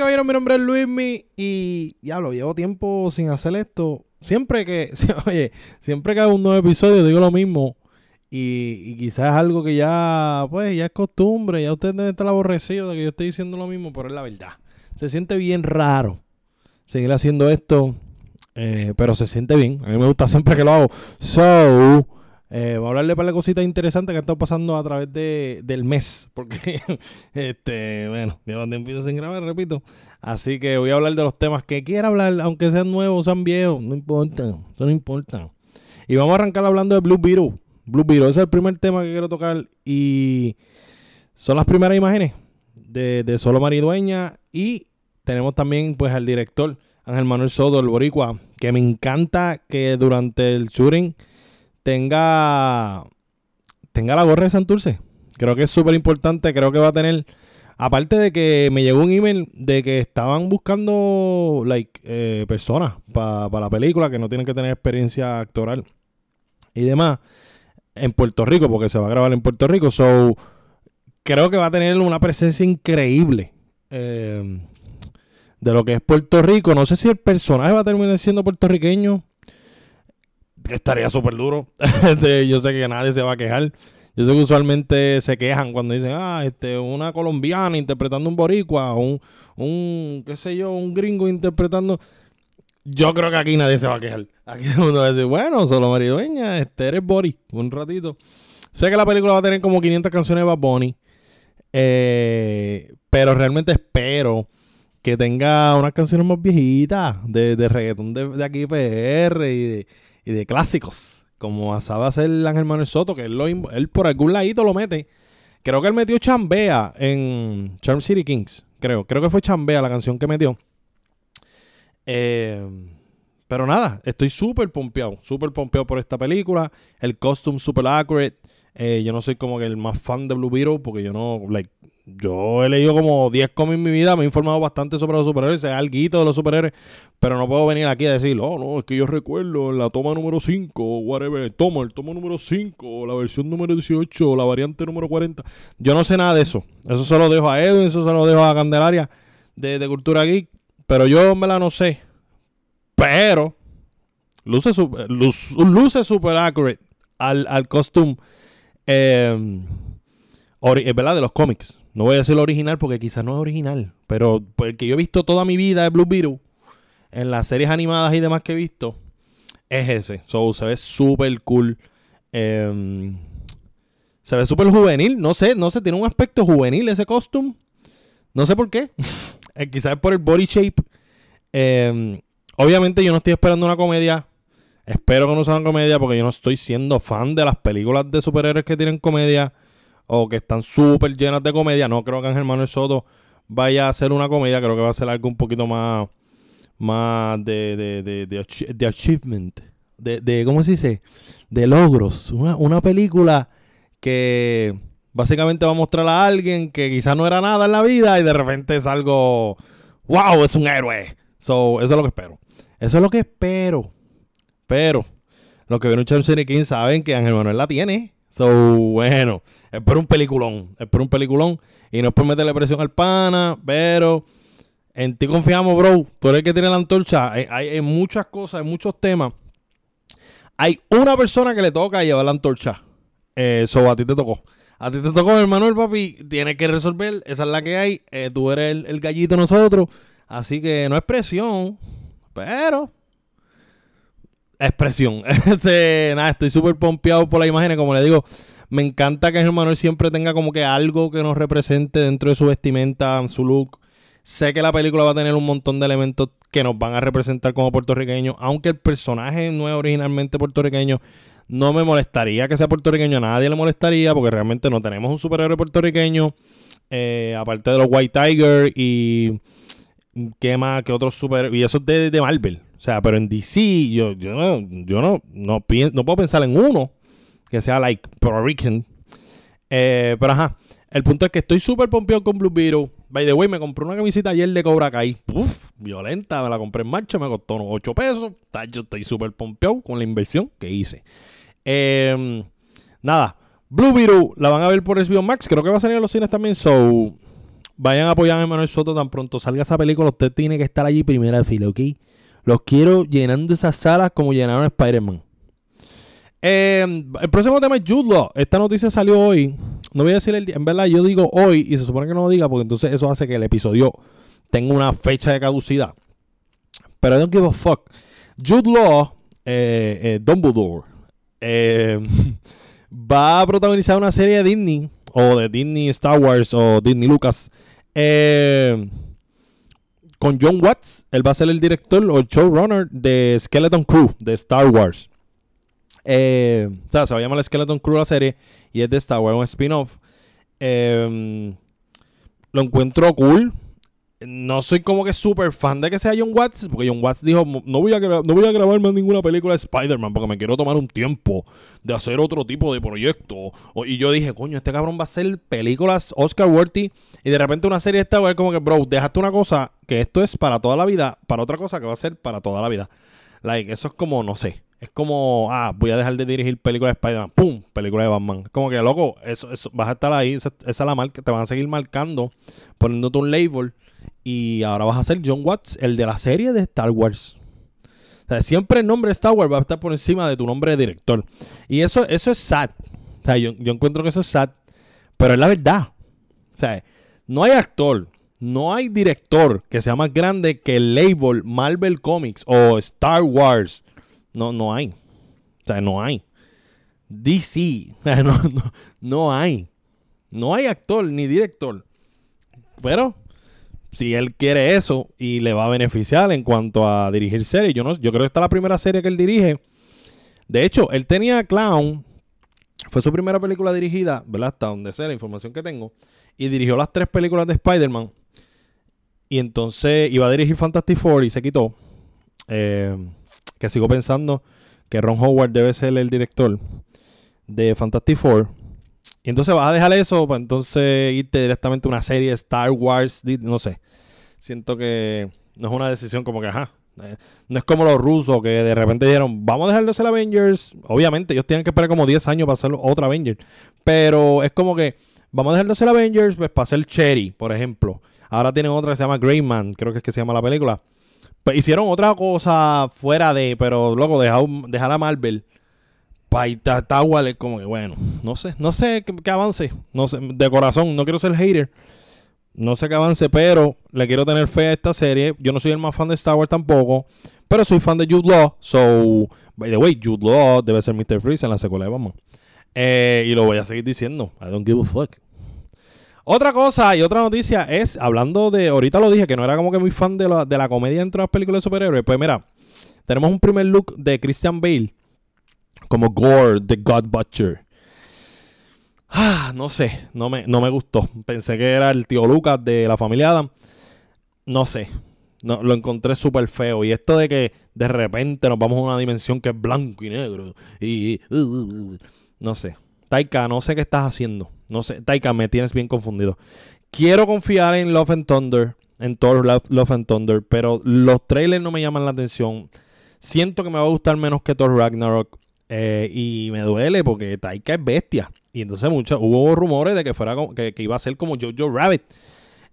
Dame, caballero, mi nombre es Luismi y ya lo llevo tiempo sin hacer esto. Siempre que, oye, siempre que hago un nuevo episodio digo lo mismo y, quizás es algo que ya, pues, ya es costumbre, ya ustedes deben estar aborrecidos de que yo esté diciendo lo mismo, pero es la verdad. Se siente bien raro seguir haciendo esto, eh, pero se siente bien. A mí me gusta siempre que lo hago. So, eh, voy a hablarle para la cositas interesantes que han estado pasando a través de, del mes. Porque, este, bueno, llevan tiempo sin grabar, repito. Así que voy a hablar de los temas que quiera hablar, aunque sean nuevos sean viejos. No importa, eso no importa. Y vamos a arrancar hablando de Blue Beetle. Blue Beetle, ese es el primer tema que quiero tocar. Y son las primeras imágenes de, de Solo Maridueña. Y tenemos también, pues, al director, Ángel Manuel Soto, el Boricua, que me encanta que durante el shooting tenga, tenga la gorra de Santurce. Creo que es súper importante. Creo que va a tener. Aparte de que me llegó un email de que estaban buscando like, eh, personas para la película que no tienen que tener experiencia actoral y demás en Puerto Rico, porque se va a grabar en Puerto Rico. So, creo que va a tener una presencia increíble eh, de lo que es Puerto Rico. No sé si el personaje va a terminar siendo puertorriqueño estaría súper duro. Este, yo sé que nadie se va a quejar. Yo sé que usualmente se quejan cuando dicen, ah, este, una colombiana interpretando un boricua, un, un, qué sé yo, un gringo interpretando. Yo creo que aquí nadie se va a quejar. Aquí todo el mundo va a decir, bueno, solo maridueña, este eres Boris, un ratito. Sé que la película va a tener como 500 canciones de Bad Bunny. Eh, pero realmente espero que tenga unas canciones más viejitas de, de reggaetón de, de aquí PR y de y de clásicos, como sabe hacer Ángel Manuel Soto, que él, lo, por algún ladito lo mete. Creo que él metió Chambea en Charm City Kings, creo. Creo que fue Chambea la canción que metió. Eh, pero nada, estoy súper pompeado, súper pompeado por esta película. El costume súper accurate. Eh, yo no soy como que el más fan de Blue Beetle porque yo no, like, yo he leído como 10 cómics en mi vida, me he informado bastante sobre los superhéroes, sé algo de los superhéroes, pero no puedo venir aquí a decir, oh, no, es que yo recuerdo la toma número 5, whatever, toma, el toma número 5, la versión número 18, la variante número 40. Yo no sé nada de eso. Eso se lo dejo a Edwin, eso se lo dejo a Candelaria de, de Cultura Geek, pero yo me la no sé. Pero luce super, luce, super accurate al, al costume, eh, ¿verdad? De los cómics. No voy a decir lo original porque quizás no es original. Pero porque yo he visto toda mi vida de Blue Beetle, en las series animadas y demás que he visto, es ese. So, se ve súper cool. Em, se ve súper juvenil. No sé, no sé, tiene un aspecto juvenil ese costume. No sé por qué. Eh, quizás por el body shape. Em, obviamente yo no estoy esperando una comedia. Espero que no sea una comedia porque yo no estoy siendo fan de las películas de superhéroes que tienen comedia o que están súper llenas de comedia. No creo que Ángel Manuel Soto vaya a hacer una comedia, creo que va a ser algo un poquito más, más de, de, de, de, achievement, de, de, ¿cómo se dice? De logros. Una, una película que básicamente va a mostrar a alguien que quizás no era nada en la vida y de repente es algo, wow, es un héroe. So, eso es lo que espero. Eso es lo que espero. Pero, los que un Cine King saben que Ángel Manuel la tiene. So, bueno, es por un peliculón, es por un peliculón. Y no es por meterle presión al pana, pero en ti confiamos, bro. Tú eres el que tiene la antorcha. Hay, muchas cosas, hay muchos temas. Hay una persona que le toca llevar la antorcha. Eso eh, a ti te tocó. A ti te tocó, hermano, el papi. Tienes que resolver. Esa es la que hay. Eh, tú eres el, el gallito nosotros. Así que no es presión. Pero expresión. Este, nada, estoy súper pompeado por la imagen. Como le digo, me encanta que Germán siempre tenga como que algo que nos represente dentro de su vestimenta, su look. Sé que la película va a tener un montón de elementos que nos van a representar como puertorriqueños. Aunque el personaje no es originalmente puertorriqueño, no me molestaría que sea puertorriqueño. A nadie le molestaría porque realmente no tenemos un superhéroe puertorriqueño. Eh, aparte de los White Tiger y... ¿Qué más? ¿Qué otros super... Y eso es de, de Marvel. O sea, pero en DC, yo, yo no, yo no, no, no puedo pensar en uno que sea like Puerto Rican. Eh, pero ajá, el punto es que estoy súper pompeado con Blue Beetle. By the way, me compré una camiseta ayer de Cobra Kai. Uf, violenta, me la compré en marcha, me costó unos 8 pesos. Yo estoy súper pompeado con la inversión que hice. Em, nada, Blue Beetle la van a ver por SBO Max. Creo que va a salir en los cines también. So, vayan a a Manuel Soto tan pronto salga esa película. Usted tiene que estar allí primera fila, ¿ok? Los quiero llenando esas salas como llenaron Spider-Man. Eh, el próximo tema es Jude Esta noticia salió hoy. No voy a decir el día. En verdad, yo digo hoy y se supone que no lo diga porque entonces eso hace que el episodio tenga una fecha de caducidad. Pero I don't give a fuck. Jude Law, eh, eh, Dumbledore, va a protagonizar una serie de Disney o de Disney Star Wars o Disney Lucas con John Watts. Él va a ser el director o el showrunner de Skeleton Crew de Star Wars. Eh, o sea, se va a llamar Skeleton Crew la serie y es de Star Wars, un spin-off. Em, lo encuentro cool. No soy como que súper fan de que sea John Watts, porque John Watts dijo, no voy a, no voy a grabar más ninguna película de Spider-Man porque me quiero tomar un tiempo de hacer otro tipo de proyecto. y yo dije, coño, este cabrón va a hacer películas Oscar worthy y de repente una serie de Star Wars como que, bro, dejaste una cosa que esto es para toda la vida, para otra cosa que va a ser para toda la vida. Like, eso es como, no sé. Es como, ah, voy a dejar de dirigir películas de Spider-Man. ¡Pum! Película de Batman. Como que, loco, eso, eso, vas a estar ahí. Esa, es la marca. Te van a seguir marcando, poniéndote un label. Y ahora vas a ser John Watts, el de la serie de Star Wars. O sea, siempre el nombre Star Wars va a estar por encima de tu nombre de director. Y eso, eso es sad. O sea, yo, yo encuentro que eso es sad. Pero es la verdad. O sea, no hay actor, no hay director que sea más grande que el label Marvel Comics o Star Wars no, no hay. O sea, no hay. DC. No, no, hay. No hay actor ni director. Pero si él quiere eso y le va a beneficiar en cuanto a dirigir series, yo no, yo creo que esta es la primera serie que él dirige. De hecho, él tenía Clown, fue su primera película dirigida, ¿verdad? Hasta donde sé la información que tengo, y dirigió las tres películas de Spider-Man. Y entonces iba a dirigir Fantastic Four y se quitó. Eh, que sigo pensando que Ron Howard debe ser el director de Fantastic Four. Y entonces vas a dejar eso para entonces irte directamente a una serie Star Wars, no sé. Siento que no es una decisión como que, ajá. Eh, no es como los rusos que de repente dijeron, vamos a dejar de ser Avengers. Obviamente, ellos tienen que esperar como 10 años para hacer otra Avengers. Pero es como que, vamos a dejar de ser Avengers, pues para hacer Cherry, por ejemplo. Ahora tienen otra que se llama Greyman, creo que es que se llama la película. Pues hicieron otra cosa fuera de, pero luego dejar, a Marvel. Para está es como que bueno, no sé, no sé qué, avance, no sé, de corazón, no quiero ser hater, no sé qué avance, pero le quiero tener fe a esta serie. Yo no soy el más fan de Star Wars tampoco, pero soy fan de Jude Law, so, by the way, Jude Law debe ser Mr. Freeze en la secuela de Batman. Eh, y lo voy a seguir diciendo, I don't give a fuck. Otra cosa y otra noticia es, hablando de, ahorita lo dije, que no era como que muy fan de la, de la comedia entre las películas de superhéroes. Pues mira, tenemos un primer look de Christian Bale como Gore, the God Butcher. Ah, no sé, no me, no me gustó. Pensé que era el tío Lucas de la familia Adam. No sé, no, lo encontré súper feo. Y esto de que de repente nos vamos a una dimensión que es blanco y negro. Y. Uh, uh, uh, no sé. Taika, no sé qué estás haciendo. No sé, Taika, me tienes bien confundido. Quiero confiar en Love and Thunder, en Thor Love, and Thunder, pero los trailers no me llaman la atención. Siento que me va a gustar menos que Thor Ragnarok. Eh, y me duele porque Taika es bestia. Y entonces mucho, hubo rumores de que fuera que, iba a ser como Jojo Rabbit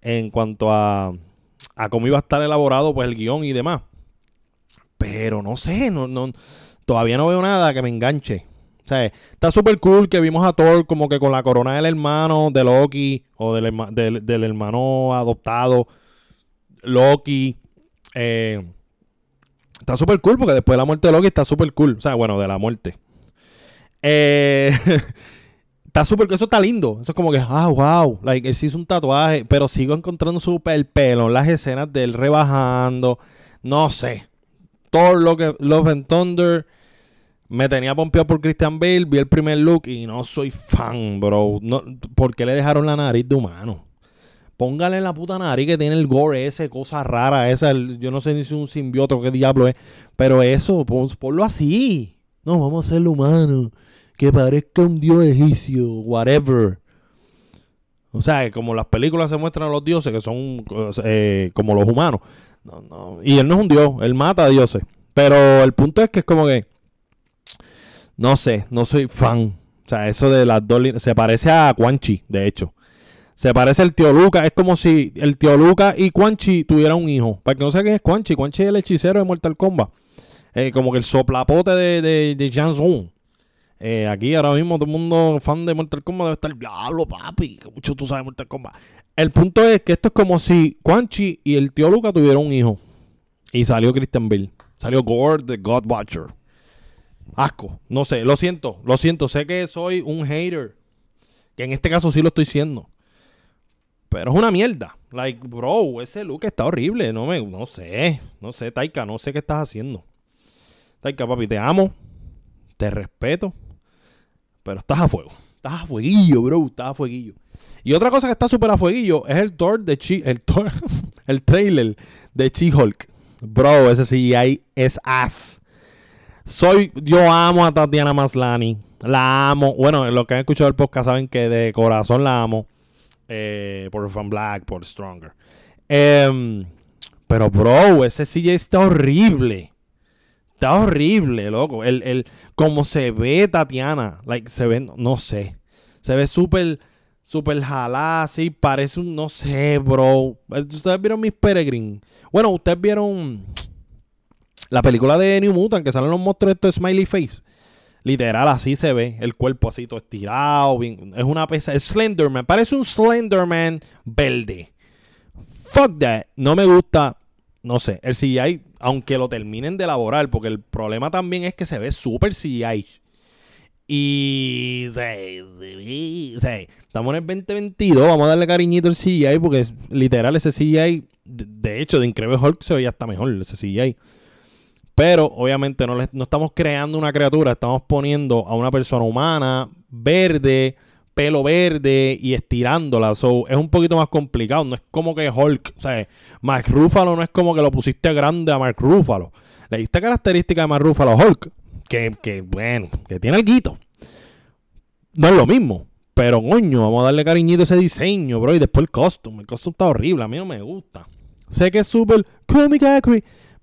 en cuanto a, a cómo iba a estar elaborado pues el guion y demás. Pero no sé, no, no, todavía no veo nada que me enganche. O sea, está súper cool que vimos a Thor como que con la corona del hermano de Loki o del, del, hermano adoptado Loki. Eh, está súper cool porque después de la muerte de Loki está súper cool. O sea, bueno, de la muerte. Eh, está súper eso está lindo. Eso es como que, ah, wow. Like, él sí hizo un tatuaje, pero sigo encontrando súper pelo las escenas de él rebajando. No sé. Thor, Love and Thunder me tenía pompeado por Christian Bale, vi el primer look y no soy fan, bro. No, ¿Por qué le dejaron la nariz de humano? Póngale en la puta nariz que tiene el gore ese, cosa rara esa. yo no sé ni si es un simbiote qué diablo es. Pero eso, ponlo así. No, vamos a hacerlo humano. Que parezca un dios egipcio, whatever. O sea, como las películas se muestran a los dioses que son eh, como los humanos. No, no. Y él no es un dios, él mata a dioses. Pero el punto es que es como que no sé, no soy fan. O sea, eso de las dos Se parece a Quan Chi, de hecho. Se parece el tío Luca. Es como si el tío Luca y Quan Chi tuvieran un hijo. Para que no sé quién es Quan Chi. Quan Chi es el hechicero de Mortal Kombat. Eh, como que el soplapote de, de, de eh, aquí ahora mismo todo el mundo fan de Mortal Kombat debe estar, diablo, papi, mucho tú sabes Mortal Kombat. El punto es que esto es como si Quan Chi y el tío Luca tuvieran un hijo. Y salió Christian Bale. Salió Gore, the God Watcher. Asco. No sé, lo siento, lo siento. Sé que soy un hater. Que en este caso sí lo estoy siendo. Pero es una mierda. Like, bro, ese look está horrible. No me, no sé. No sé, Taika, no sé qué estás haciendo. Taika, papi, te amo. Te respeto. Pero estás a fuego. Estás a fueguillo, bro. Estás a fueguillo. Y otra cosa que está súper a fueguillo es el tour de Chi. El el trailer de She-Hulk. Bro, ese CGI es ass. Soy. Yo amo a Tatiana Maslani. La amo. Bueno, los que han escuchado el podcast saben que de corazón la amo. Eh, por Fan Black, por Stronger. Em, pero, bro, ese CGI está horrible. Está horrible, loco. El, el, como se ve Tatiana. Like, se ve, no sé. Se ve súper, súper jalada, así. Parece un, no sé, bro. Ustedes vieron Miss Peregrine. Bueno, ustedes vieron la película de New Mutant, que salen los monstruos de Smiley Face. Literal, así se ve. El cuerpo así todo estirado. es una pesa. Es Slenderman. Parece un Slenderman verde. Fuck that. No me gusta. No sé. El CGI, aunque lo terminen de elaborar, porque el problema también es que se ve súper CGI. Y. estamos en el 2022. Vamos a darle cariñito al CGI, porque es, literal ese CGI. De, hecho, de Incredible Hulk se veía hasta mejor ese CGI. Pero obviamente no, no estamos creando una criatura, estamos poniendo a una persona humana, verde, pelo verde y estirándola. So, es un poquito más complicado. No es como que Hulk, o sea, Mark Ruffalo no es como que lo pusiste grande a Mark Ruffalo. Le diste característica de Mark Ruffalo a Hulk, que, que bueno, que tiene el guito. No es lo mismo. Pero coño, vamos a darle cariñito a ese diseño, bro. Y después el costume. El costume está horrible. A mí no me gusta. Sé que es súper comic.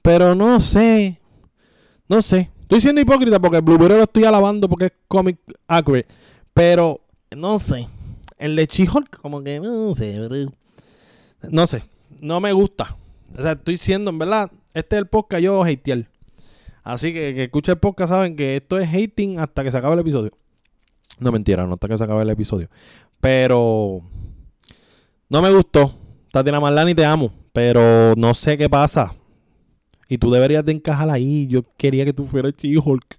Pero no sé. No sé. Estoy siendo hipócrita porque el Blueberry lo estoy alabando porque es comic accurate. Pero, no sé. El de como que no sé, No sé. No me gusta. O sea, estoy siendo, en verdad, este es el podcast yo hatear. Así que que escucha el podcast saben que esto es hating hasta que se acabe el episodio. No mentira, no hasta que se acabe el episodio. Pero no me gustó. Tatiana Marlani, te amo. Pero no sé qué pasa. Y tú deberías de encajar ahí. Yo quería que tú fueras She-Hulk.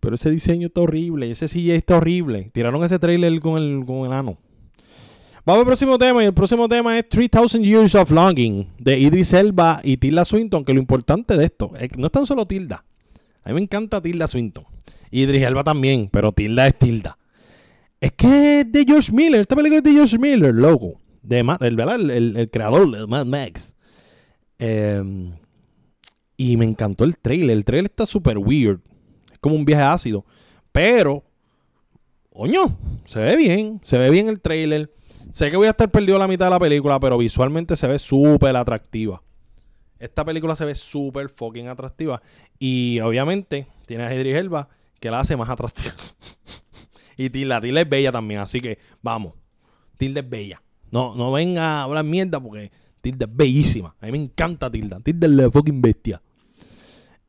Pero ese diseño está horrible. Ese CGI está horrible. Tiraron ese trailer con el, con el ano. Vamos al próximo tema. Y el próximo tema es 3000 Years of Longing de Idris Elba y Tilda Swinton. Que lo importante de esto es que no es tan solo Tilda. A mí me encanta Tilda Swinton. Idris Elba también. Pero Tilda es Tilda. Es que es de George Miller. Esta película es de George Miller, loco. De, el, el, el, creador de Mad Max. Eh, y me encantó el trailer. El trailer está súper weird. Es como un viaje ácido. Pero, coño, se ve bien. Se ve bien el trailer. Sé que voy a estar perdido la mitad de la película, pero visualmente se ve súper atractiva. Esta película se ve súper fucking atractiva. Y obviamente tiene a Idris Elba que la hace más atractiva. y Tilda, Tilda es bella también. Así que vamos. Tilda es bella. No, no venga a hablar mierda porque Tilda es bellísima. A mí me encanta Tilda. Tilda es la fucking bestia.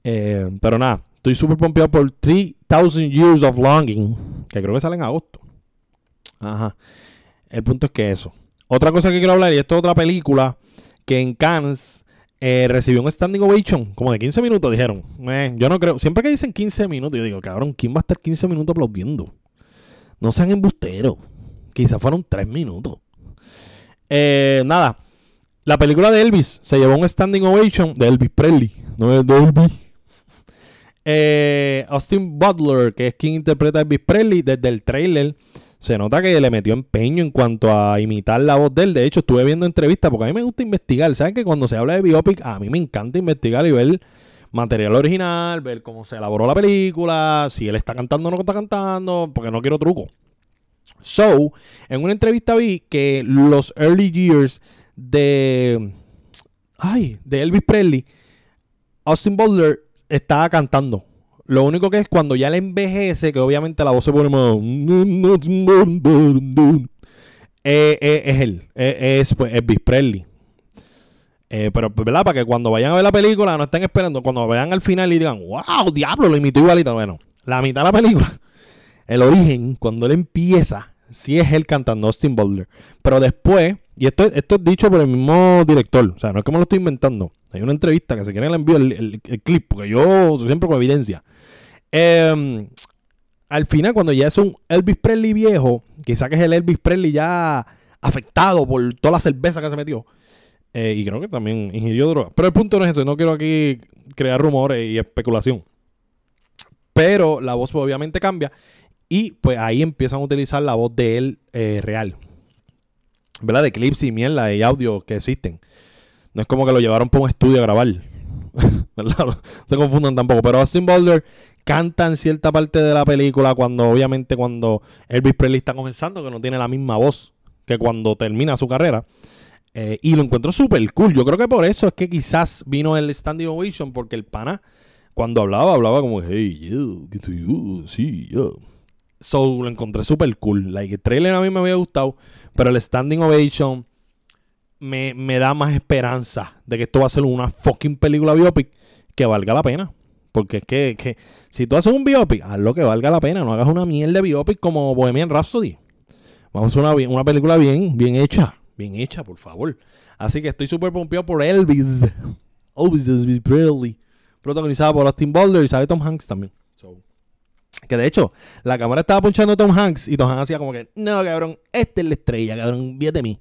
Eh, pero nada, estoy súper pompeado por 3000 Years of Longing, que creo que sale en agosto. Ajá. El punto es que eso. Otra cosa que quiero hablar, y esto es otra película que en Cannes eh, recibió un standing ovation, como de 15 minutos, dijeron. Eh, yo no creo, siempre que dicen 15 minutos, yo digo, cabrón, ¿quién va a estar 15 minutos aplaudiendo? No sean embusteros. Quizás fueron 3 minutos. nada, la película de Elvis se llevó un standing ovation de Elvis Presley, no de Elvis. Eh, Austin Butler, que es quien interpreta a Elvis Presley, desde el trailer se nota que le metió empeño en cuanto a imitar la voz de él. De hecho, estuve viendo entrevistas porque a mí me gusta investigar. ¿Saben que cuando se habla de biopic, a mí me encanta investigar y ver material original, ver cómo se elaboró la película, si él está cantando o no está cantando, porque no quiero truco. So, en una entrevista vi que los early years de. Ay, de Elvis Presley, Austin Butler estaba cantando. Lo único que es cuando ya le envejece, que obviamente la voz se pone más. Eh, eh, es él. Eh, es pues Elvis Presley. pero, ¿verdad? Para que cuando vayan a ver la película no estén esperando. Cuando vayan al final y digan, wow, diablo, lo imitó igualito. Bueno, la mitad de la película, el origen, cuando él empieza, sí es él cantando Austin Butler. Pero después, y esto, esto es dicho por el mismo director, o sea, no es que me lo estoy inventando. Hay una entrevista que se quiere le envío el, clip, porque yo siempre con evidencia. Eh, al final, cuando ya es un Elvis Presley viejo, quizá que es el Elvis Presley ya afectado por toda la cerveza que se metió. Eh, y creo que también ingirió droga. Pero el punto no es eso, no quiero aquí crear rumores y especulación. Pero la voz obviamente cambia. Y pues ahí empiezan a utilizar la voz de él eh, real. ¿Verdad? De clips y mierda y audio que existen. No es como que lo llevaron por un estudio a grabar. ¿Verdad? No se confundan tampoco. Pero Austin Boulder canta en cierta parte de la película cuando obviamente cuando Elvis Presley está comenzando, que no tiene la misma voz que cuando termina su carrera. Eh, y lo encuentro súper cool. Yo creo que por eso es que quizás vino el Standing Ovation, porque el pana, cuando hablaba, hablaba como, hey, yo, get to you, sí, yo. So lo encontré súper cool. Like, el trailer a mí me había gustado, pero el Standing Ovation me, me da más esperanza de que esto va a ser una fucking película biopic que valga la pena. Porque es que, si tú haces un biopic, haz lo que valga la pena. No hagas una mierda de biopic como Bohemian Rhapsody. Vamos a hacer una, una película bien, bien hecha. Bien hecha, por favor. Así que estoy súper pompeado por Elvis. Elvis, Elvis Presley. Protagonizada por Austin Butler y sale Tom Hanks también. que de hecho, la cámara estaba punchando a Tom Hanks y Tom Hanks hacía como que, no, cabrón, esta es la estrella, cabrón, fíjate de mí.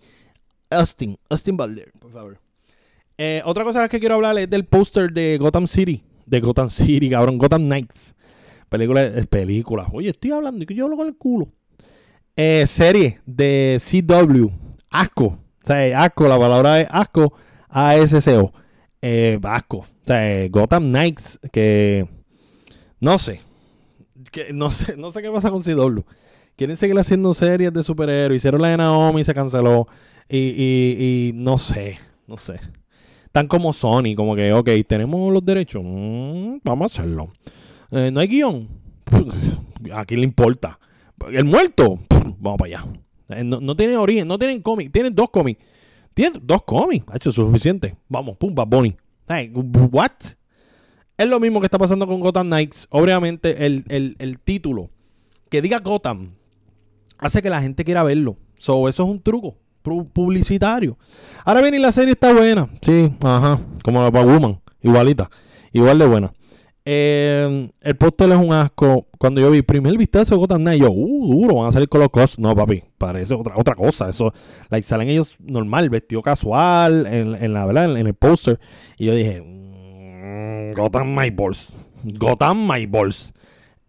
Austin, Austin Butler, por favor. Eh, otra cosa que quiero hablar es del póster de Gotham City de Gotham City, cabrón. Gotham Knights. Película, es película. Oye, estoy hablando y que yo hablo con el culo. Eh, serie de CW. Asco. O sea, asco, la palabra es asco. A-S-C-O. Eh, asco. O sea, Gotham Knights. Que. No sé. Que no sé, no sé qué pasa con CW. Quieren seguir haciendo series de superhéroes. Hicieron la de Naomi y se canceló. Y, y, y no sé. No sé tan como Sony, como que, ok, tenemos los derechos, mm, vamos a hacerlo. Eh, no hay guion, ¿a quién le importa? El muerto, vamos para allá. Eh, no, tiene origen, no tienen cómic, tienen dos cómics. Tienen dos cómics, ha hecho suficiente. Vamos, pum, Bad Bunny. what? Es lo mismo que está pasando con Gotham Knights. Obviamente, el, el título que diga Gotham hace que la gente quiera verlo. So, eso es un truco publicitario. Ahora bien, y la serie está buena. Sí, ajá. Como la Woman. Igualita. Igual de buena. Eh, el póster es un asco. Cuando yo vi primer vistazo de Gotham Knight, yo, uh, duro, van a salir con los. No, papi, parece otra, otra cosa. Eso, like, salen ellos normal, vestido casual, en, la verdad, en, el póster. Y yo dije, mmm, Gotham My Balls. Gotham My Balls.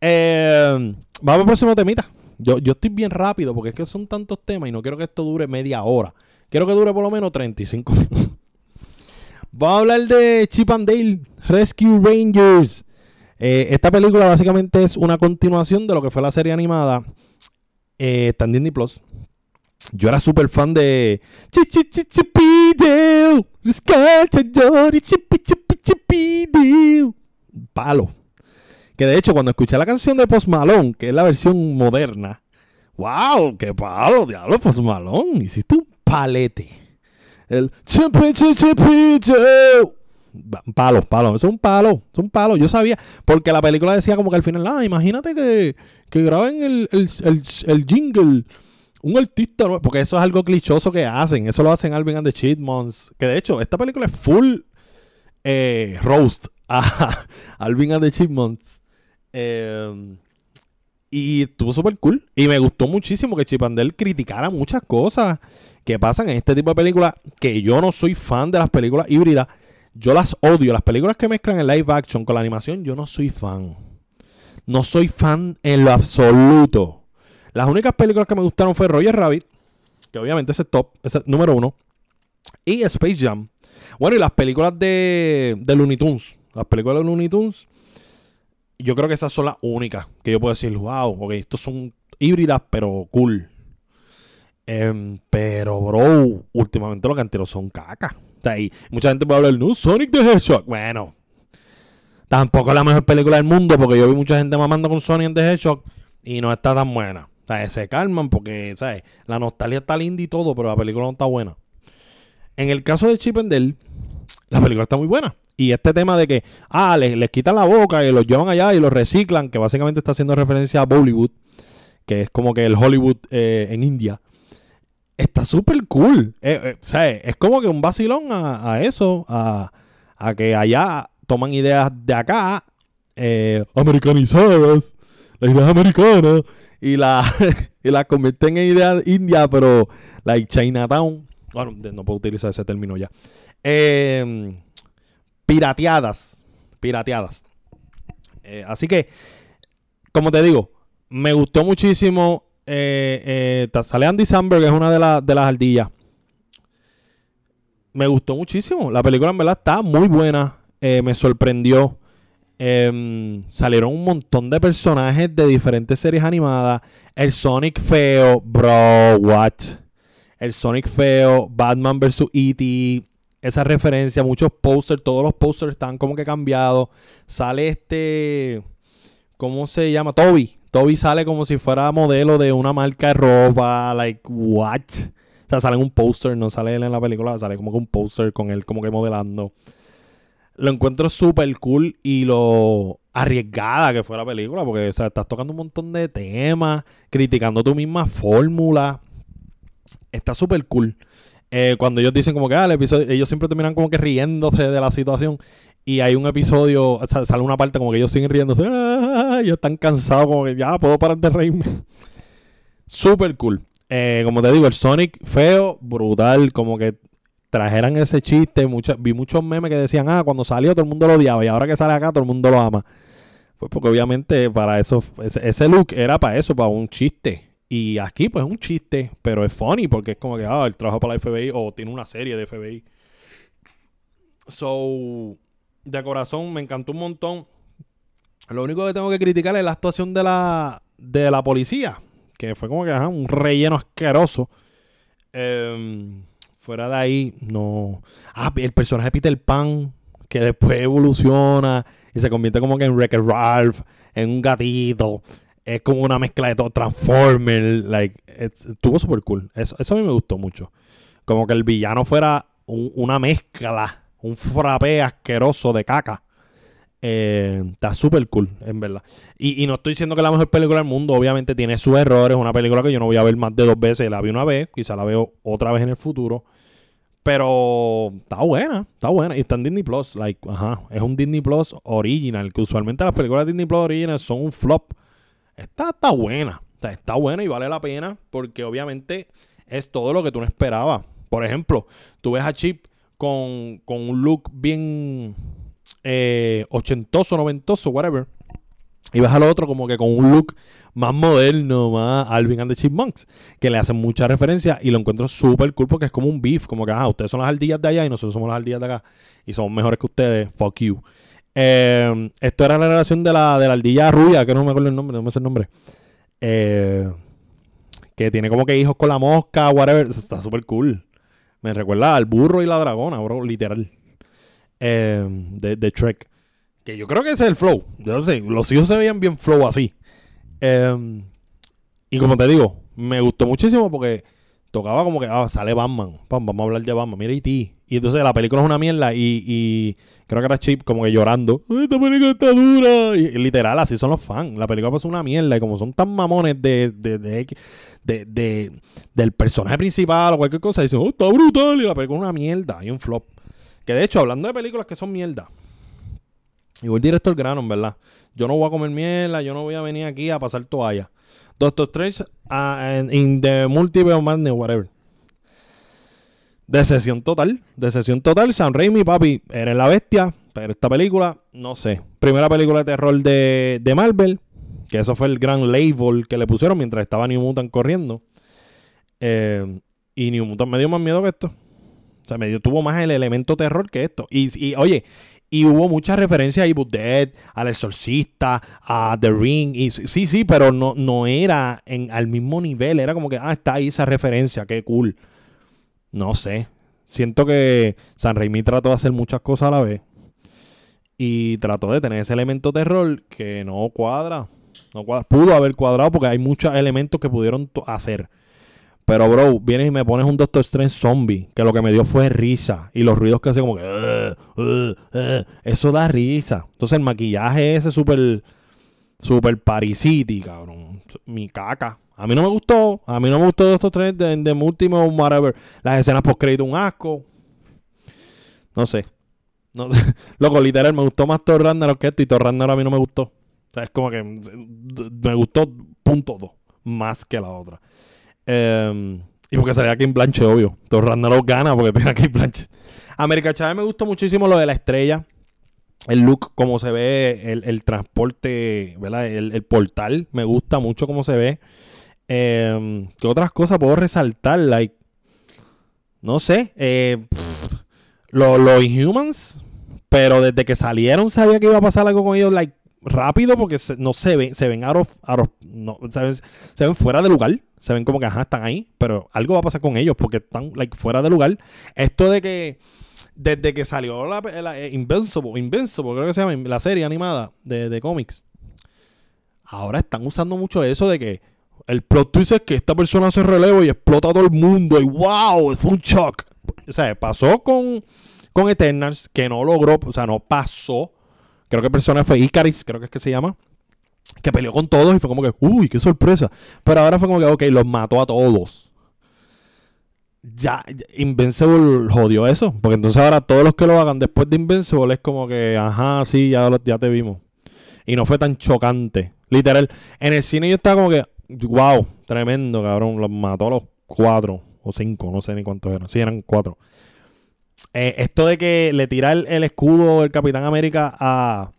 Eh, vamos al próximo temita. Yo, yo estoy bien rápido porque es que son tantos temas y no quiero que esto dure media hora. Quiero que dure por lo menos 35 minutos. Vamos a hablar de Chip and Dale Rescue Rangers. Eh, esta película básicamente es una continuación de lo que fue la serie animada eh, Disney Plus. Yo era súper fan de Palo. Que de hecho, cuando escuché la canción de Post Malone, que es la versión moderna, ¡wow! ¡Qué palo, diablo, Post Malone! Hiciste un palete. El palo, palo, eso es un palo, es un palo. Yo sabía, porque la película decía como que al final, ah, imagínate que, que graben el, el, jingle un artista, porque eso es algo clichoso que hacen, eso lo hacen Alvin and the Chipmunks, que de hecho esta película es full eh, roast a Alvin and the Chipmunks Em, y estuvo súper cool. Y me gustó muchísimo que Chipandel criticara muchas cosas que pasan en este tipo de películas. Que yo no soy fan de las películas híbridas. Yo las odio. Las películas que mezclan el live action con la animación, yo no soy fan. No soy fan en lo absoluto. Las únicas películas que me gustaron fue Roger Rabbit, que obviamente es el top, es el número uno. Y Space Jam. Bueno, y las películas de, de Looney Tunes. Las películas de Looney Tunes yo creo que esas son las únicas que yo puedo decir, wow, ok, estos son híbridas, pero cool. Em, pero, bro, últimamente los canteros son caca. O sea, y mucha gente puede hablar, no, Sonic the Hedgehog. Bueno, tampoco es la mejor película del mundo, porque yo vi mucha gente mamando con Sonic the Hedgehog y no está tan buena. O sea, se calman porque, ¿sabes? La nostalgia está linda y todo, pero la película no está buena. En el caso de Chip and Dale, la película está muy buena. Y este tema de que, ah, les, les quitan la boca y los llevan allá y los reciclan, que básicamente está haciendo referencia a Bollywood, que es como que el Hollywood eh, en India. Está súper cool. Eh, eh, o sea, es como que un vacilón a, eso, a, a, que allá toman ideas de acá, americanizadas, las ideas americanas, y las y la convierten en ideas india, pero like Chinatown. Bueno, no puedo utilizar ese término ya. Eh, pirateadas. Pirateadas. Eh, así que, como te digo, me gustó muchísimo. Eh, eh, sale Andy Samberg, es una de, de las ardillas. Me gustó muchísimo. La película en verdad está muy buena. me sorprendió. Em, salieron un montón de personajes de diferentes series animadas. El Sonic feo, bro, what? El Sonic feo, Batman vs. E.T., esa referencia, muchos posters, todos los posters están como que cambiados. Sale este, ¿cómo se llama? Toby. Toby sale como si fuera modelo de una marca de ropa, like, what? O sea, sale en un póster, no sale él en la película, sale como que un póster con él como que modelando. Lo encuentro súper cool y lo arriesgada que fue la película, porque o sea, estás tocando un montón de temas, criticando tu misma fórmula. Está súper cool. Eh, cuando ellos dicen como que ah, el episodio, ellos siempre terminan como que riéndose de la situación. Y hay un episodio, sale una parte como que ellos siguen riéndose. Ah, y están cansados, como que ya puedo parar de reírme. Super cool. Eh, como te digo, el Sonic feo, brutal. Como que trajeran ese chiste. vi muchos memes que decían, ah, cuando salió todo el mundo lo odiaba. Y ahora que sale acá todo el mundo lo ama. Pues porque obviamente para eso, ese look era para eso, para un chiste. Y aquí, pues, es un chiste, pero es funny porque es como que, ah, él trabaja para la FBI o tiene una serie de FBI. So, de corazón, me encantó un montón. Lo único que tengo que criticar es la actuación de la, de la policía, que fue como que un relleno asqueroso. Em, fuera de ahí, no. Ah, el personaje de Peter Pan, que después evoluciona y se convierte como que en Wreck-It Ralph, en un gatito es como una mezcla de todo Transformer. Like, estuvo súper cool. Eso, eso a mí me gustó mucho. Como que el villano fuera una mezcla, un frappé asqueroso de caca. Eh, está súper cool, en verdad. Y, no estoy diciendo que es la mejor película del mundo. Obviamente tiene sus errores. Una película que yo no voy a ver más de dos veces. La vi una vez, quizá la veo otra vez en el futuro. Pero está buena, está buena. Y está en Disney Plus. Like, ajá, es un Disney Plus original. Que usualmente las películas de Disney Plus original son un flop. Esta está buena. está buena y vale la pena porque obviamente es todo lo que tú no esperabas. Por ejemplo, tú ves a Chip con, un look bien eh, ochentoso, noventoso, whatever. Y ves al otro como que con un look más moderno, más Alvin and the Chipmunks, que le hacen mucha referencia y lo encuentro súper cool porque es como un beef, como que, ah, ustedes son las ardillas de allá y nosotros somos las ardillas de acá y somos mejores que ustedes, fuck you. Eh, esto era la relación de la, de la ardilla rubia, que no me acuerdo el nombre, no me sé el nombre. Eh, que tiene como que hijos con la mosca, whatever. Está súper cool. Me recuerda al burro y la dragona, bro, literal. Eh, de, de Trek. Que yo creo que ese es el flow. Yo no sé, los hijos se veían bien flow así. y como te digo, me gustó muchísimo porque tocaba como que, ah, sale Batman. vamos a hablar de Batman. Mira, y ti. Y entonces la película es una mierda y, y creo que era Chip como que llorando. Esta película está dura. Y, literal, así son los fans. La película es una mierda y como son tan mamones de, de, de, de, del personaje principal o cualquier cosa, dicen, oh, está brutal. Y la película es una mierda. Hay un flop. Que de hecho, hablando de películas que son mierda. Igual director grano, en verdad. Yo no voy a comer mierda, yo no voy a venir aquí a pasar toalla. Doctor Strange uh, in the Multiverse Madness, whatever. De sesión total. De sesión total. San Raimi, papi, eres la bestia. Pero esta película, no sé. Primera película de terror de, de Marvel. Que eso fue el gran label que le pusieron mientras estaba New Mutant corriendo. Eh, y New Mutant me dio más miedo que esto. O sea, me dio, tuvo más el elemento terror que esto. Y, oye, y hubo muchas referencias a Evil Dead, al Exorcista, a The Ring. Y sí, sí, pero no, no era en, al mismo nivel. Era como que, ah, está ahí esa referencia, qué cool. No sé. Siento que San Raimi trató de hacer muchas cosas a la vez. Y trató de tener ese elemento terror que no cuadra. No Pudo haber cuadrado porque hay muchos elementos que pudieron hacer. Pero, bro, vienes y me pones un Doctor Strange zombie, que lo que me dio fue risa. Y los ruidos que hace como que... eso da risa. Entonces el maquillaje ese súper... Súper parisiti, cabrón. Mi caca. A mí no me gustó. A mí no me gustó Doctor Strange de, de último, whatever. Las escenas post crédito un asco. No sé. Loco, literal, me gustó más Thor Ragnarok que esto y Thor Ragnarok a mí no me gustó. Es como que me gustó punto dos, más que la otra. Em, y porque salía en Blanche, obvio. Thor Ragnarok gana porque tiene aquí Blanche. América Chávez me gustó muchísimo lo de la estrella. El look, como se ve, el, transporte, ¿verdad? El, portal, me gusta mucho cómo se ve. Eh, ¿Qué otras cosas puedo resaltar? Like, no sé. Eh, los, Inhumans, pero desde que salieron sabía que iba a pasar algo con ellos, like, rápido, porque no se ven, se ven no, se, ven, fuera de lugar. Se ven como que, ajá, están ahí, pero algo va a pasar con ellos porque están, like, fuera de lugar. Esto de que desde que salió la, eh, Invincible, Invincible, creo que se llama la serie animada de, de cómics, ahora están usando mucho eso de que el plot twist es que esta persona hace relevo y explota a todo el mundo y wow, fue un shock. O sea, pasó con, con Eternals, que no logró, o sea, no pasó. Creo que persona fue Icaris, creo que es que se llama. Que peleó con todos y fue como que, uy, qué sorpresa. Pero ahora fue como que, ok, los mató a todos. Ya, Invincible jodió eso. Porque entonces ahora todos los que lo hagan después de Invincible es como que, ajá, sí, ya, ya te vimos. Y no fue tan chocante. Literal. En el cine yo estaba como que, wow, tremendo, cabrón. Los mató a los cuatro o cinco, no sé ni cuántos eran. Sí, eran cuatro. Eh, esto de que le tira el, escudo el Capitán América a.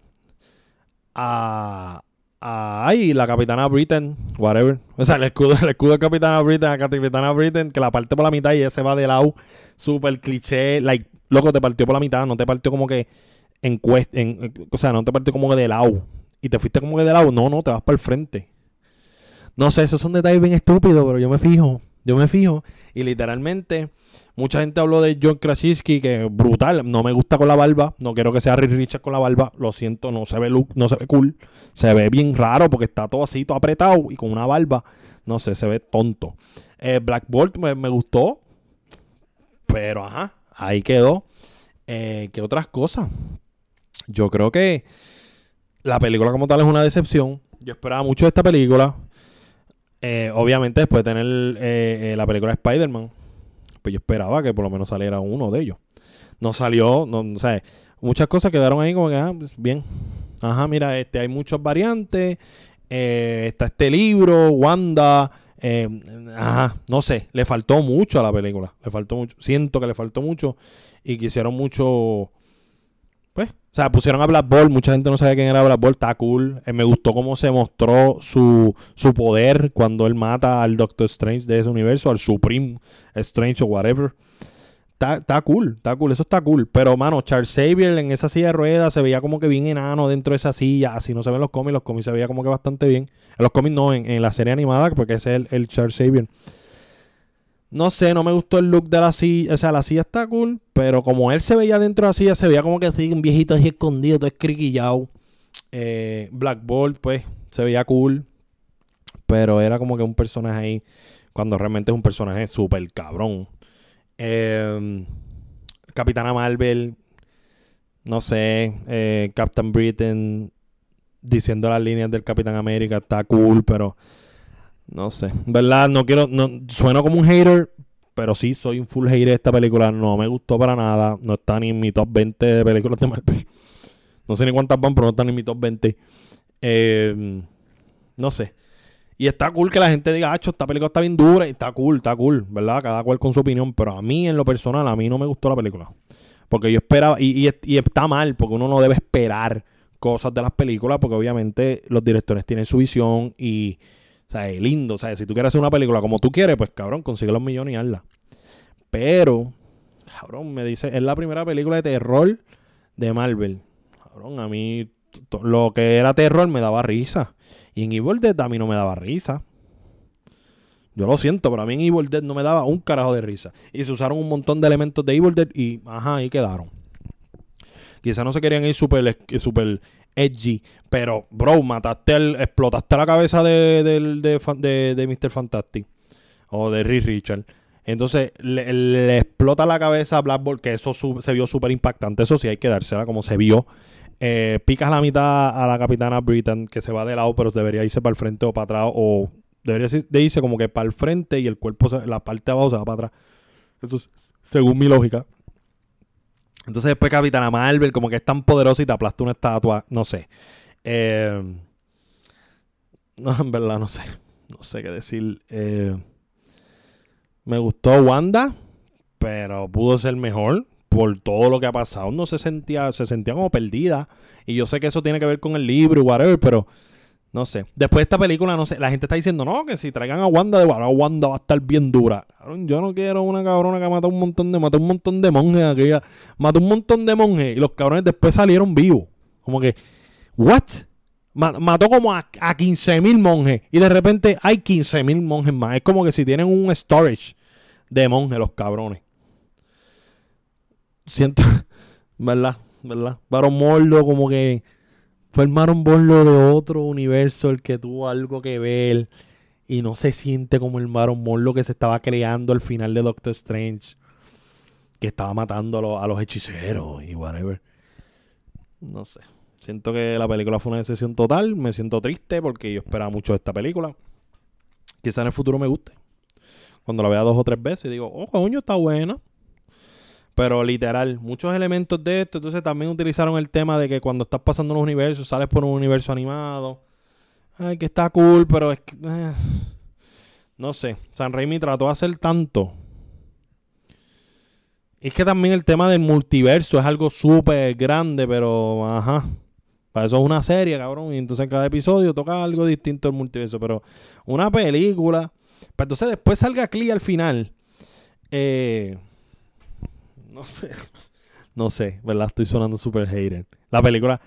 a. a. ay, la Capitana Britain, whatever. O sea, el escudo, el escudo del Capitana Britain, a Capitana Britain, que la parte por la mitad y ese se va de lado. Super cliché. Like, loco, te partió por la mitad, no te partió como que. En, en, o sea, no te partió como que de lado. Y te fuiste como que de lado. No, no, te vas para el frente. No sé, esos son detalles bien estúpidos, pero yo me fijo. Yo me fijo y literalmente mucha gente habló de John Krasinski que brutal, no me gusta con la barba, no quiero que sea Rick con la barba, lo siento, no se ve look, no se ve cool, se ve bien raro porque está todo así, todo apretado y con una barba, no sé, se ve tonto. Eh, Black Bolt me, gustó, pero ajá, ahí quedó. Eh, ¿Qué otras cosas? Yo creo que la película como tal es una decepción. Yo esperaba mucho de esta película. Eh, obviamente, después de tener eh, eh, la película de Spider-Man, pues yo esperaba que por lo menos saliera uno de ellos. No salió, no, o sea, muchas cosas quedaron ahí como que, ah, pues, bien. Ajá, mira, este, hay muchas variantes. está este libro, Wanda. ajá, no sé, le faltó mucho a la película. Le faltó mucho. Siento que le faltó mucho y quisieron mucho o sea, pusieron a Black Ball, mucha gente no sabía quién era Black Ball, está cool. Eh, me gustó cómo se mostró su, su poder cuando él mata al Doctor Strange de ese universo, al Supreme Strange o whatever. Está, cool, está cool, eso está cool. Pero, mano, Charles Xavier en esa silla de ruedas se veía como que bien enano dentro de esa silla. Así no se ven los cómics, los cómics se veía como que bastante bien. En los cómics no, en, en la serie animada, porque ese es el, el Charles Xavier. No sé, no me gustó el look de la silla. O sea, la silla está cool, pero como él se veía dentro de la silla, se veía como que así, un viejito así escondido, todo escriquillado. Eh, Black Bolt, pues, se veía cool. Pero era como que un personaje ahí, cuando realmente es un personaje súper cabrón. Eh, Capitana Marvel, no sé, eh, Captain Britain diciendo las líneas del Capitán América, está cool, pero no sé. ¿Verdad? No quiero. No, sueno como un hater. Pero sí, soy un full hater de esta película. No me gustó para nada. No está ni en mi top 20 de películas de Marvel. No sé ni cuántas van, pero no están en mi top 20. Eh, no sé. Y está cool que la gente diga, Acho, esta película está bien dura. Y está cool, está cool, ¿verdad? Cada cual con su opinión. Pero a mí, en lo personal, a mí no me gustó la película. Porque yo esperaba. Y, y está mal, porque uno no debe esperar cosas de las películas. Porque obviamente los directores tienen su visión y o sea, es lindo. O sea, si tú quieres hacer una película como tú quieres, pues cabrón, consigue los millones y hazla. Pero, cabrón, me dice, es la primera película de terror de Marvel. Cabrón, a mí lo que era terror me daba risa. Y en Evil Dead a mí no me daba risa. Yo lo siento, pero a mí en Evil Dead no me daba un carajo de risa. Y se usaron un montón de elementos de Evil Dead y, ajá, ahí quedaron. Quizá no se querían ir súper edgy. Pero, bro, mataste el, explotaste la cabeza de, de, de, Mr. Fantastic. O de Rick Richard. Entonces le, explota la cabeza a Black Bolt, que eso se vio súper impactante. Eso sí, hay que dársela como se vio. Eh, picas la mitad a la capitana Britain, que se va de lado, pero debería irse para el frente o para atrás. O debería de irse como que para el frente y el cuerpo, la parte de abajo se va para atrás. Eso es según mi lógica. Entonces después Capitana Marvel, como que es tan poderosa y te aplasta una estatua. No sé. Eh, no, en verdad, no sé. No sé qué decir. Eh, me gustó Wanda, pero pudo ser mejor por todo lo que ha pasado. No se sentía, se sentía como perdida. Y yo sé que eso tiene que ver con el libro y whatever, pero no sé. Después de esta película, no sé, la gente está diciendo, no, que si traigan a Wanda de ahora Wanda va a estar bien dura. Yo no quiero una cabrona que mata un montón de, mató un montón de monjes aquella. Mató un montón de monjes y los cabrones después salieron vivos. Como que, ¿what? Mató como a, a 15.000 monjes y de repente hay 15.000 monjes más. Es como que si tienen un storage de monjes los cabrones. Siento, ¿verdad? ¿Verdad? Baron Mordo como que fue el Baron Mordo de otro universo el que tuvo algo que ver y no se siente como el Baron Mordo que se estaba creando al final de Doctor Strange que estaba matando a los hechiceros y whatever. No sé. Siento que la película fue una decisión total. Me siento triste porque yo esperaba mucho de esta película. Quizá en el futuro me guste. Cuando la vea dos o tres veces, digo, oh, coño, está buena. Pero literal, muchos elementos de esto. Entonces también utilizaron el tema de que cuando estás pasando los universos, sales por un universo animado. Ay, que está cool, pero es que. Eh, no sé. San Raimi trató de hacer tanto. Es que también el tema del multiverso es algo súper grande, pero ajá. Para eso es una serie, cabrón. Y entonces en cada episodio toca algo distinto del multiverso. Pero una película. Pero pues entonces después salga Clee al final. Eh, no sé. No sé, ¿verdad? Estoy sonando súper hater. La película.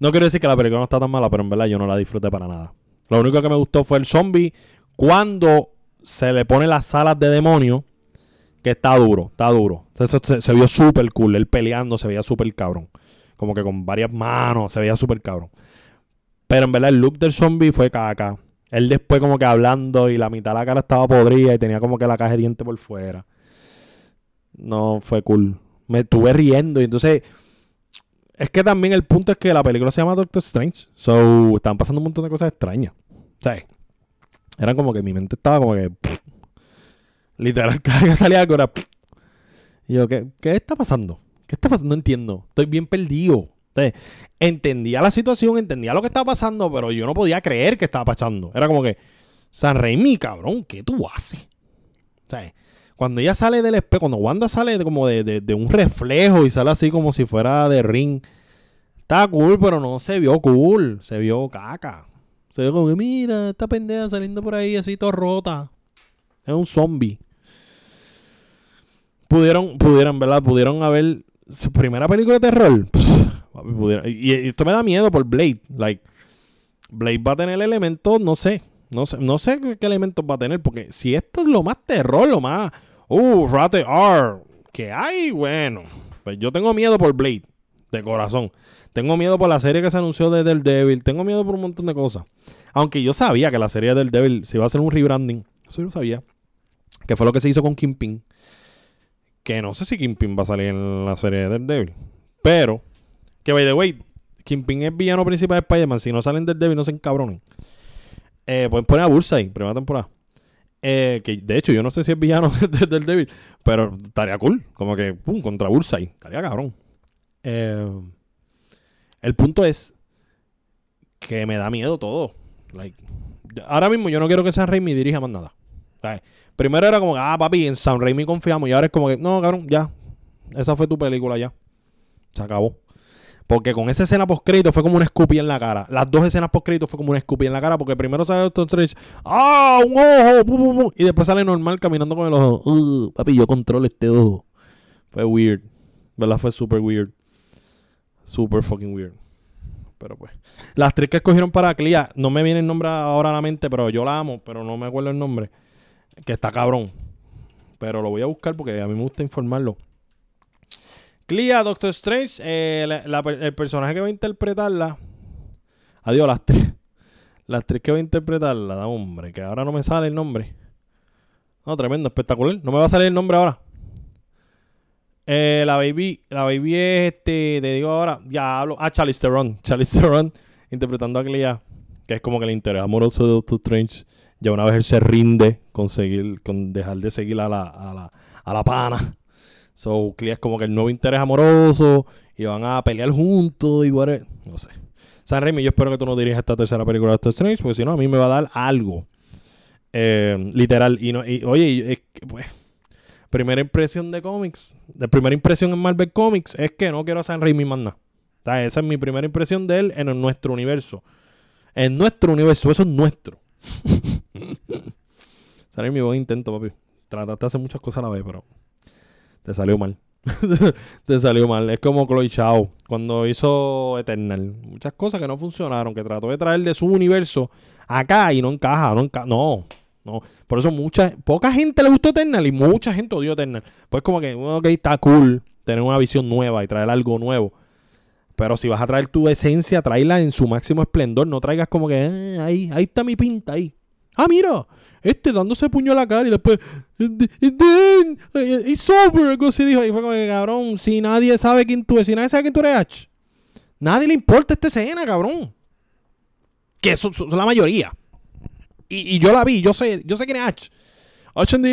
No quiero decir que la película no está tan mala, pero en verdad yo no la disfruté para nada. Lo único que me gustó fue el zombie cuando se le pone las alas de demonio. Que está duro, está duro. Se, se vio súper cool. Él peleando se veía súper cabrón como que con varias manos, se veía súper cabrón. Pero en verdad el look del zombie fue caca. Él después como que hablando y la mitad de la cara estaba podrida y tenía como que la caja de dientes por fuera. No fue cool. Me estuve riendo y entonces... Es que también el punto es que la película se llama Doctor Strange. So, estaban pasando un montón de cosas extrañas. Sea, eran como que mi mente estaba como que... literal, cada que salía algo era... Y yo, ¿qué, ¿qué está pasando? ¿Qué está pasando? No entiendo. Estoy bien perdido. entendía la situación, entendía lo que estaba pasando, pero yo no podía creer que estaba pasando. Era como que, San Raimi, cabrón, ¿qué tú haces? O sea, cuando ella sale del espejo, cuando Wanda sale como de, un reflejo y sale así como si fuera de ring, está cool, pero no se vio cool, se vio caca. Se vio como que, mira, esta pendeja saliendo por ahí así todo rota. Es un zombie. Pudieron, pudieron, ¿verdad? Pudieron haber su primera película de terror. y, esto me da miedo por Blade. Like, Blade va a tener elementos, no sé. No sé, no sé qué elementos va a tener. Porque si esto es lo más terror, lo más. Uh, rate R. Que hay, bueno. Pues yo tengo miedo por Blade. De corazón. Tengo miedo por la serie que se anunció de Devil Tengo miedo por un montón de cosas. Aunque yo sabía que la serie del Devil se iba a hacer un rebranding. Eso yo sabía. Que fue lo que se hizo con Kingpin. Que no sé si Kingpin va a salir en la serie de Devil Pero, que by the way, Kingpin es villano principal de Spider-Man. Si no salen del Devil no se encabronen. Eh, pueden poner a Bullseye, primera temporada. Eh, que de hecho, yo no sé si es villano del Devil pero estaría cool. Como que, pum, contra Bullseye. Estaría cabrón. Eh, el punto es que me da miedo todo. Like, ahora mismo yo no quiero que San Raimi dirija más nada. Primero era como, ah, papi, en San Raimi confiamos. Y ahora es como que, no, cabrón, ya. Esa fue tu película ya. Se acabó. Porque con esa escena post-crédito fue como una escupida en la cara. Las dos escenas post-crédito fue como una escupida en la cara. Porque primero sale Doctor Strange, ¡ah! ¡Un ojo! y después sale normal caminando con el ojo. Uh, papi, yo controlo este ojo. Fue weird. ¿Verdad? Fue super weird. Super fucking weird. Pero pues. Las tres que escogieron para Clea, no me viene el nombre ahora a la mente, pero yo la amo, pero no me acuerdo el nombre que está cabrón. Pero lo voy a buscar porque a mí me gusta informarlo. Clea, Doctor Strange, eh, el personaje que va a interpretarla, Adiós, las tres. Las tres que va a interpretarla, da hombre, que ahora no me sale el nombre. No, tremendo, espectacular. No me va a salir el nombre ahora. Eh, la baby, la baby es este, te digo ahora, ya hablo. Ah, Charlize Theron. Charlize Theron interpretando a Clea, que es como que el interés amoroso de Doctor Strange. Ya una vez él se rinde con seguir, con dejar de seguir a la, a la, a la pana. So, Clea es como que el nuevo interés amoroso y van a pelear juntos y whatever. No sé. San Raimi, yo espero que tú no dirijas esta tercera película de Doctor Strange, porque si no, a mí me va a dar algo. Eh, literal. Y, no, y oye, es que, pues, primera impresión de cómics, de primera impresión en Marvel Comics, es que no quiero a San Raimi más nada. Esa es mi primera impresión de él en nuestro universo. En nuestro universo, eso es nuestro. San Raimi, buen intento, papi. Trataste de hacer muchas cosas a la vez, pero te salió mal. te salió mal. Es como Chloe Chao cuando hizo Eternal. Muchas cosas que no funcionaron, que trató de traer de su universo acá y no encaja, no. No, no. Por eso mucha, poca gente le gustó Eternal y mucha gente odió Eternal. Pues como que, ok, está cool tener una visión nueva y traer algo nuevo. Pero si vas a traer tu esencia, tráela en su máximo esplendor. No traigas como que, eh, ahí, ahí está mi pinta, ahí. Ah, mira, este dándose puño a la cara y después, it's sober, algo así dijo. Y fue como que, cabrón, si nadie sabe quién tú eres, si nadie sabe quién tú eres, H, nadie le importa esta escena, cabrón. Que son, la mayoría. Y, yo la vi, yo sé, yo sé quién es Ash. Ash and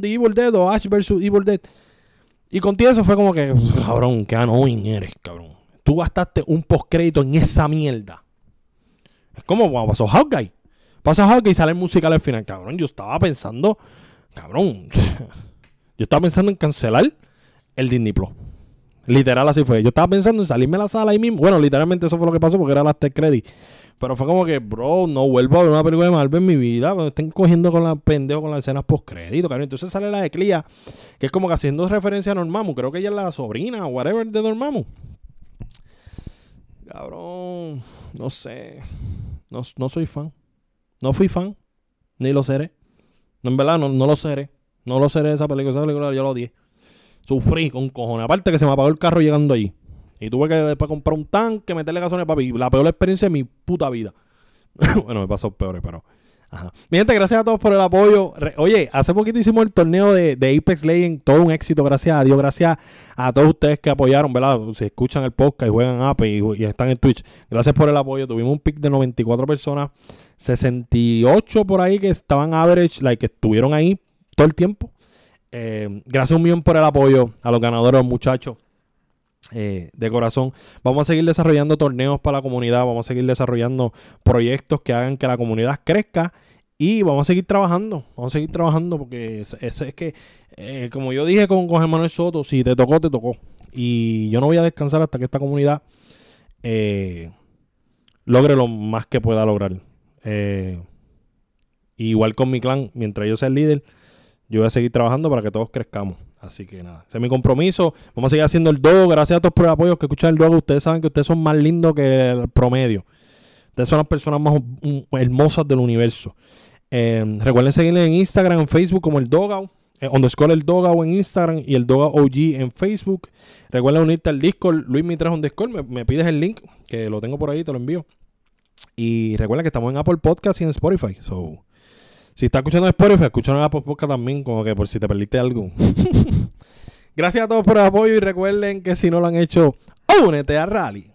the, Evil Dead o Ash versus Evil Dead. Y contigo eso fue como que, cabrón, qué annoying eres, cabrón. Tú gastaste un postcrédito en esa mierda. Es como cuando pasó Hawkeye. Pasa Hawkeye y sale el musical al final, cabrón. Yo estaba pensando, cabrón. Yo estaba pensando en cancelar el Disney Plus. Literal así fue. Yo estaba pensando en salirme de la sala ahí mismo. Bueno, literalmente eso fue lo que pasó porque era la credit. Pero fue como que, bro, no vuelvo a ver una película de Marvel en mi vida. Estén cogiendo con la pendejo con las escenas post crédito, cabrón. Entonces sale la de Clea, que es como que haciendo referencia a Normamu. Creo que ella es la sobrina o whatever de Normamu. Cabrón, no sé. No, no soy fan. No fui fan, ni lo seré. No, en verdad, no, no lo seré. No lo seré esa película. Esa película yo lo odié. Sufrí con cojones. Aparte que se me apagó el carro llegando allí. Y tuve que después comprar un tanque, meterle gasolina, papi. La peor experiencia de mi puta vida. bueno, me pasó peor, pero. Ajá. Gente, gracias a todos por el apoyo. Oye, hace poquito hicimos el torneo de, Apex Legends, todo un éxito, gracias a Dios, gracias a todos ustedes que apoyaron, ¿verdad? Si escuchan el podcast y juegan Apex y, y, están en Twitch, gracias por el apoyo. Tuvimos un pick de 94 personas, 68 por ahí que estaban average, like, que estuvieron ahí todo el tiempo. Eh, gracias un millón por el apoyo a los ganadores, muchachos. Eh, de corazón. Vamos a seguir desarrollando torneos para la comunidad, vamos a seguir desarrollando proyectos que hagan que la comunidad crezca y vamos a seguir trabajando, vamos a seguir trabajando porque es, es, que, eh, como yo dije con, con Manuel Soto, si te tocó, te tocó. Y yo no voy a descansar hasta que esta comunidad eh, logre lo más que pueda lograr. igual con mi clan, mientras yo sea el líder, yo voy a seguir trabajando para que todos crezcamos. Así que nada, ese es mi compromiso. Vamos a seguir haciendo el dogo. Gracias a todos por el apoyo que escuchan el dogo. Ustedes saben que ustedes son más lindos que el promedio. Ustedes son las personas más hermosas del universo. Eh, recuerden seguirle en Instagram, en Facebook como el Dogao. Eh, el Dogao en Instagram y el Dogao OG en Facebook. Recuerden unirte al Discord, Luis Mitras Underscore. Me, me pides el link, que lo tengo por ahí, te lo envío. Y recuerda que estamos en Apple Podcast y en Spotify. So, si estás escuchando en Spotify, escucha en Apple Podcast también, como que por si te perdiste algo. Gracias a todos por el apoyo y recuerden que si no lo han hecho, únete a Rally.